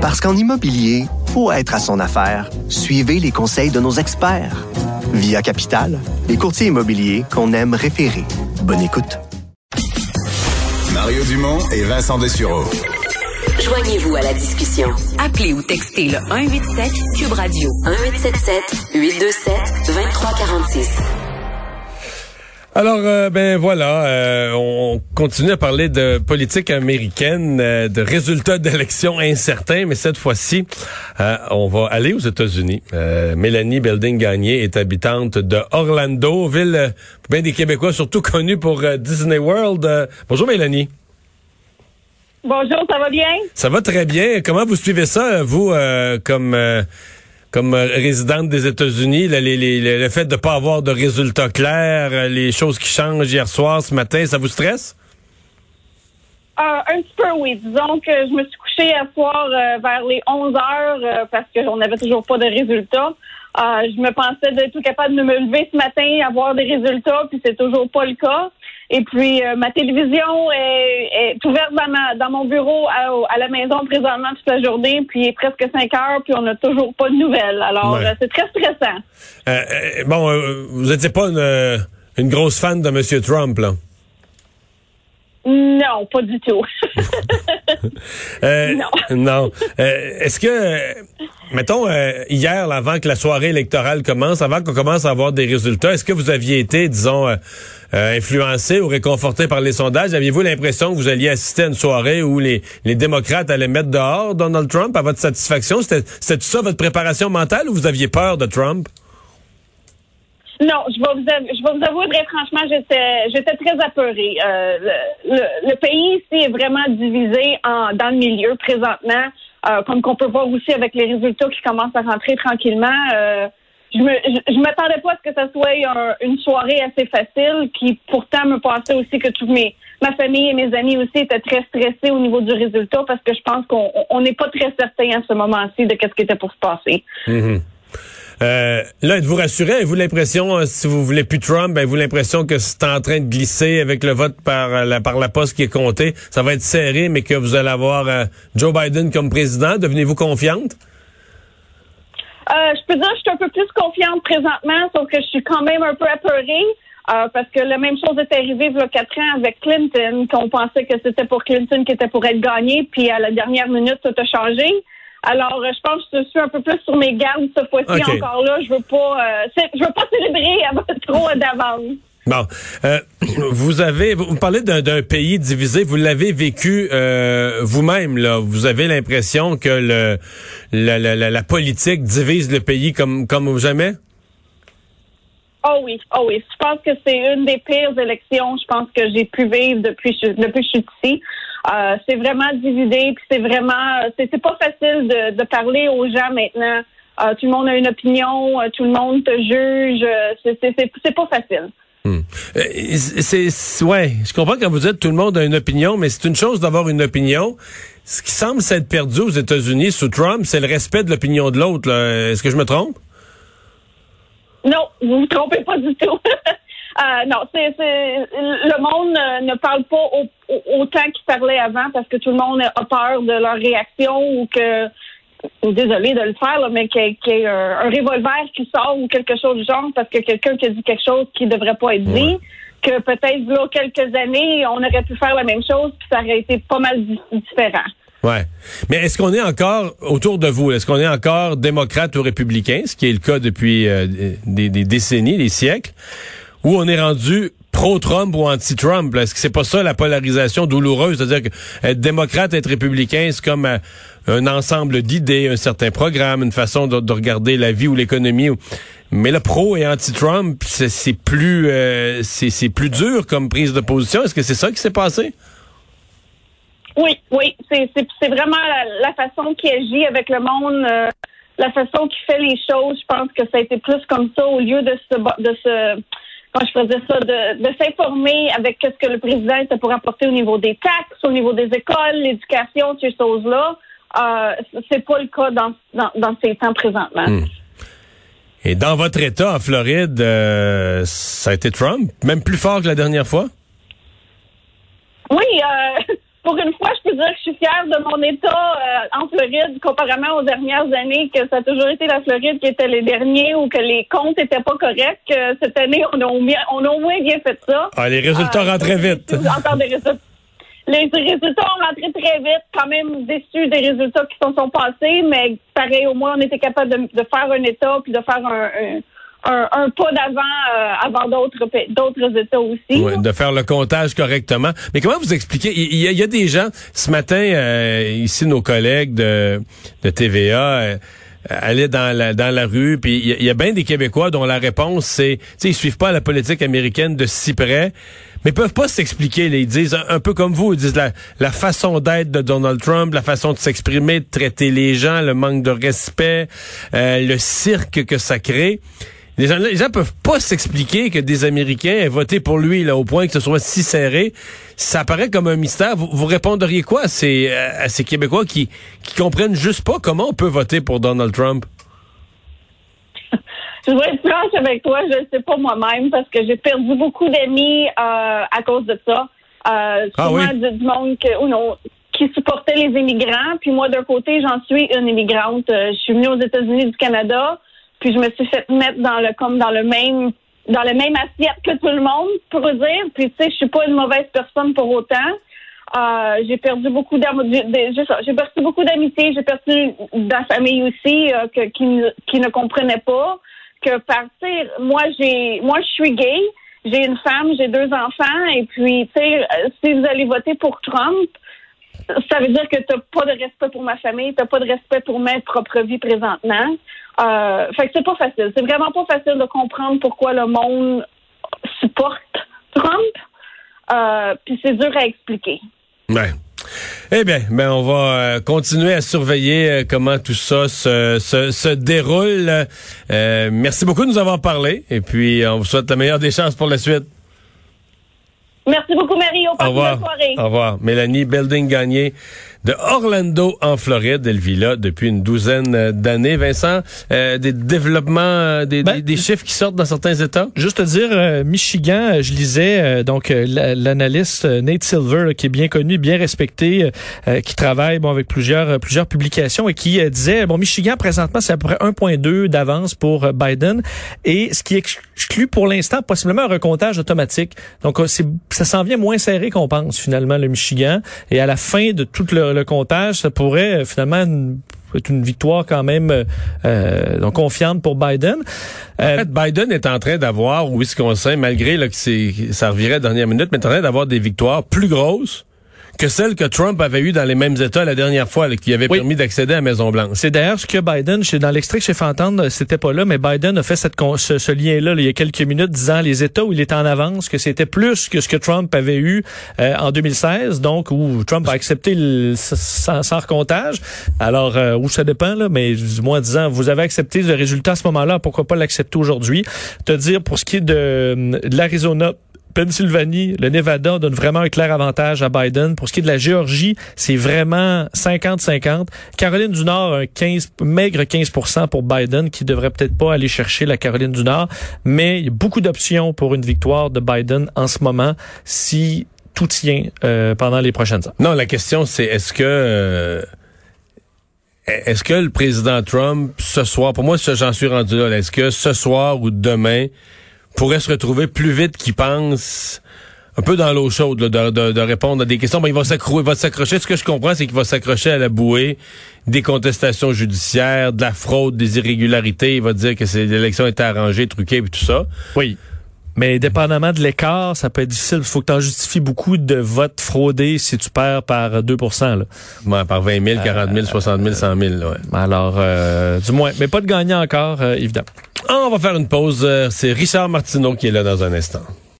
Parce qu'en immobilier, faut être à son affaire. Suivez les conseils de nos experts. Via Capital, les courtiers immobiliers qu'on aime référer. Bonne écoute. Mario Dumont et Vincent Dessureau. Joignez-vous à la discussion. Appelez ou textez le 187 Cube Radio 1877 827 2346. Alors, euh, ben voilà, euh, on continue à parler de politique américaine, euh, de résultats d'élections incertains, mais cette fois-ci, on va aller aux États-Unis. Mélanie Belding-Gagné est habitante de Orlando, ville bien des Québécois, surtout connue pour Disney World. bonjour Mélanie. Bonjour, ça va bien? Ça va très bien. Comment vous suivez ça, vous, comme comme euh, résidente des États-Unis, le fait de ne pas avoir de résultats clairs, euh, les choses qui changent hier soir, ce matin, ça vous stresse? Euh, un petit peu, oui. Disons que je me suis couchée hier soir vers les 11 heures parce qu'on n'avait toujours pas de résultats. je me pensais d'être tout capable de me lever ce matin, avoir des résultats, puis c'est toujours pas le cas. Et puis, euh, ma télévision est, ouverte dans, mon bureau à, la maison présentement toute la journée, puis il est presque 5 heures, puis on n'a toujours pas de nouvelles. Alors, euh, c'est très stressant. Euh, bon, vous n'étiez pas une, une, grosse fan de M. Trump, là? Non, pas du tout. euh, non. non. Euh, est-ce que, mettons, euh, hier, avant que la soirée électorale commence, avant qu'on commence à avoir des résultats, est-ce que vous aviez été, disons, euh, influencé ou réconforté par les sondages? Aviez-vous l'impression que vous alliez assister à une soirée où les, les démocrates allaient mettre dehors Donald Trump à votre satisfaction? C'était, c'était ça votre préparation mentale ou vous aviez peur de Trump? Non, je vais vous, je vais vous avouer très franchement, j'étais, j'étais très apeurée. Euh, le, pays ici est vraiment divisé en, dans le milieu présentement, euh, comme qu'on peut voir aussi avec les résultats qui commencent à rentrer tranquillement. Euh, je me, je, m'attendais pas à ce que ça soit une soirée assez facile, qui pourtant me passait aussi que tous mes ma famille et mes amis aussi étaient très stressés au niveau du résultat parce que je pense qu'on n'est pas très certain à ce moment-ci de qu'est-ce qui était pour se passer. Mm-hmm. Euh, là, êtes-vous rassuré? Avez-vous l'impression, euh, si vous voulez plus Trump, avez-vous l'impression que c'est en train de glisser avec le vote par euh, la, par la poste qui est compté? Ça va être serré, mais que vous allez avoir Joe Biden comme président. Devenez-vous confiante? je peux dire que je suis un peu plus confiante présentement, sauf que je suis quand même un peu apeurée. parce que la même chose est arrivée il y a quatre ans avec Clinton, qu'on pensait que c'était pour Clinton qui était pour être gagné, puis à la dernière minute, tout a changé. Alors, euh, je pense que je suis un peu plus sur mes gardes cette fois-ci encore là. Je veux pas, euh, je veux pas célébrer trop d'avance. Bon, euh, vous avez, vous parlez d'un pays divisé. Vous l'avez vécu vous-même là. Vous avez l'impression que le la, la, la, politique divise le pays comme comme jamais? Oh oui, oh oui. Je pense que c'est une des pires élections, je pense que j'ai pu vivre depuis depuis que je suis ici. Euh, c'est vraiment divisé, puis c'est vraiment, c'est pas facile de, de, parler aux gens maintenant. Euh, tout le monde a une opinion, euh, tout le monde te juge. C'est pas facile. Hmm. C'est ouais, je comprends quand vous dites tout le monde a une opinion, mais c'est une chose d'avoir une opinion. Ce qui semble s'être perdu aux États-Unis sous Trump, c'est le respect de l'opinion de l'autre. Est-ce que je me trompe? Non, vous vous trompez pas du tout. Euh, non, c'est, le monde ne parle pas autant qu'il parlait avant parce que tout le monde a peur de leur réaction ou que désolé de le faire, mais qu'il y ait, un, revolver qui sort ou quelque chose du genre parce que quelqu'un qui a dit quelque chose qui ne devrait pas être dit. Que peut-être là quelques années, on aurait pu faire la même chose, puis ça aurait été pas mal différent. Ouais. Mais est-ce qu'on est encore autour de vous? Est-ce qu'on est encore démocrate ou républicain, ce qui est le cas depuis euh, des, des, décennies, des siècles? Où on est rendu pro-Trump ou anti-Trump. Est-ce que c'est pas ça la polarisation douloureuse? C'est-à-dire que être démocrate, être républicain, c'est comme euh, un ensemble d'idées, un certain programme, une façon de, regarder la vie ou l'économie. Mais le pro et anti-Trump, c'est plus euh, c'est plus dur comme prise de position. Est-ce que c'est ça qui s'est passé? Oui, oui, c'est vraiment la, façon qu'il agit avec le monde, euh, la façon qu'il fait les choses. Je pense que ça a été plus comme ça au lieu de se de se quand je faisais ça, de, de s'informer avec ce que le président était pour apporter au niveau des taxes, au niveau des écoles, l'éducation, ces choses-là. Euh, c'est pas le cas dans, dans, dans ces temps présentement. Hmm. Et dans votre État, en Floride, euh, ça a été Trump, même plus fort que la dernière fois? Oui, euh, pour une fois, je peux dire que je suis fière de mon État euh, en Floride, comparément aux dernières années, que ça a toujours été la Floride qui était les derniers ou que les comptes étaient pas corrects. Euh, cette année, on a, au moins, on a au moins bien fait ça. Ah, les résultats Euh, rentraient vite. Encore des résultats. Les résultats ont rentré très vite, quand même déçus des résultats qui s'en sont passés, mais pareil, au moins, on était capable de, de faire un État puis de faire un, un, un, un pas d'avant euh, avant d'autres d'autres États aussi. Ouais, de faire le comptage correctement. Mais comment vous expliquez? Il y, a, il y a des gens, ce matin, euh, ici, nos collègues de, de TVA, euh, allaient dans la, dans la rue, puis il y, y a bien des Québécois dont la réponse, c'est, tu sais, ils suivent pas la politique américaine de si près, mais ils peuvent pas s'expliquer. Ils disent, un, un peu comme vous, ils disent la, la façon d'être de Donald Trump, la façon de s'exprimer, de traiter les gens, le manque de respect, euh, le cirque que ça crée. Les gens, les gens peuvent pas s'expliquer que des Américains aient voté pour lui là, au point que ce soit si serré. Ça paraît comme un mystère. Vous, vous répondriez quoi à ces, à ces Québécois qui, qui comprennent juste pas comment on peut voter pour Donald Trump? Je vais être franche avec toi, je ne sais pas moi-même parce que j'ai perdu beaucoup d'amis euh, à cause de ça. Euh, Ah oui? du, monde que, ou non, qui supportait les immigrants. Puis moi, d'un côté, j'en suis une immigrante. Euh, je suis venue aux États-Unis du Canada, puis je me suis fait mettre dans le comme dans le même dans le même assiette que tout le monde, pour dire. Puis tu sais, je suis pas une mauvaise personne pour autant. Euh, j'ai perdu beaucoup d'amitié, j'ai perdu beaucoup d'amitié, j'ai perdu de la famille aussi euh, que, qui, ne- qui ne comprenait pas que partir. Moi, j'ai, moi, je suis gay, j'ai une femme, j'ai deux enfants, et puis, tu sais, euh, si vous allez voter pour Trump, ça veut dire que tu n'as pas de respect pour ma famille, tu n'as pas de respect pour ma propre vie présentement. Euh, fait que c'est pas facile. C'est vraiment pas facile de comprendre pourquoi le monde supporte Trump. Euh, puis c'est dur à expliquer. Ouais. Eh bien, ben on va euh, continuer à surveiller euh, comment tout ça se, se, se déroule. Euh, merci beaucoup de nous avoir parlé et puis on vous souhaite la meilleure des chances pour la suite. Merci beaucoup, Mario. Au revoir. soirée. Au revoir. Mélanie Belding Gagné de Orlando en Floride. Elle vit là depuis une douzaine euh, d'années. Vincent, euh, des développements, euh, des, Ben, des, des chiffres qui sortent dans certains États? Juste te dire, euh, Michigan, euh, je lisais euh, donc la- l'analyste Nate Silver, là, qui est bien connu, bien respecté, qui travaille bon avec plusieurs plusieurs publications et qui disait bon Michigan présentement c'est à peu près 1.2 d'avance pour Biden et ce qui exclut pour l'instant possiblement un recomptage automatique. Donc c'est ça s'en vient moins serré qu'on pense finalement le Michigan et à la fin de tout le, le comptage, ça pourrait euh, finalement être une victoire quand même euh, euh, donc confiante pour Biden. Euh, En fait, Biden est en train d'avoir au Wisconsin, malgré là, que ça revirait à la dernière minute, mais est en train d'avoir des victoires plus grosses que celles que Trump avait eues dans les mêmes États la dernière fois, là, qui avait Oui. permis d'accéder à la Maison-Blanche. C'est d'ailleurs ce que Biden, dans l'extrait que j'ai fait entendre, c'était pas là, mais Biden a fait cette, ce, ce lien-là là, il y a quelques minutes, disant les États où il était en avance, que c'était plus que ce que Trump avait eu euh, en 2016, donc où Trump a accepté le, sans, sans recomptage. Alors, euh, où ça dépend, là, mais du moins disant, vous avez accepté le résultat à ce moment-là, pourquoi pas l'accepter aujourd'hui? Te dire, pour ce qui est de, de l'Arizona, Pennsylvanie, le Nevada donne vraiment un clair avantage à Biden. Pour ce qui est de la Géorgie, c'est vraiment 50-50. Caroline du Nord, un 15, maigre 15% pour Biden, qui devrait peut-être pas aller chercher la Caroline du Nord. Mais il y a beaucoup d'options pour une victoire de Biden en ce moment si tout tient euh, pendant les prochaines heures. Non, la question c'est est-ce que euh, est-ce que le président Trump ce soir, pour moi j'en suis rendu là, est-ce que ce soir ou demain pourrait se retrouver plus vite qu'il pense un peu dans l'eau chaude de, de- répondre à des questions. Ben, il va s'accrocher. Ce que je comprends, c'est qu'il va s'accrocher à la bouée des contestations judiciaires, de la fraude, des irrégularités. Il va dire que l'élection était arrangée, truquée et tout ça. Oui. Mais dépendamment de l'écart, ça peut être difficile. Il faut que tu en justifies beaucoup de votes fraudés si tu perds par 2% là. Ouais, par 20 000, 40 000, 60 000, 100 000. là, ouais. Alors, euh, du moins, mais pas de gagnant encore, euh, évidemment. Ah, on va faire une pause. Euh, C'est Richard Martineau qui est là dans un instant.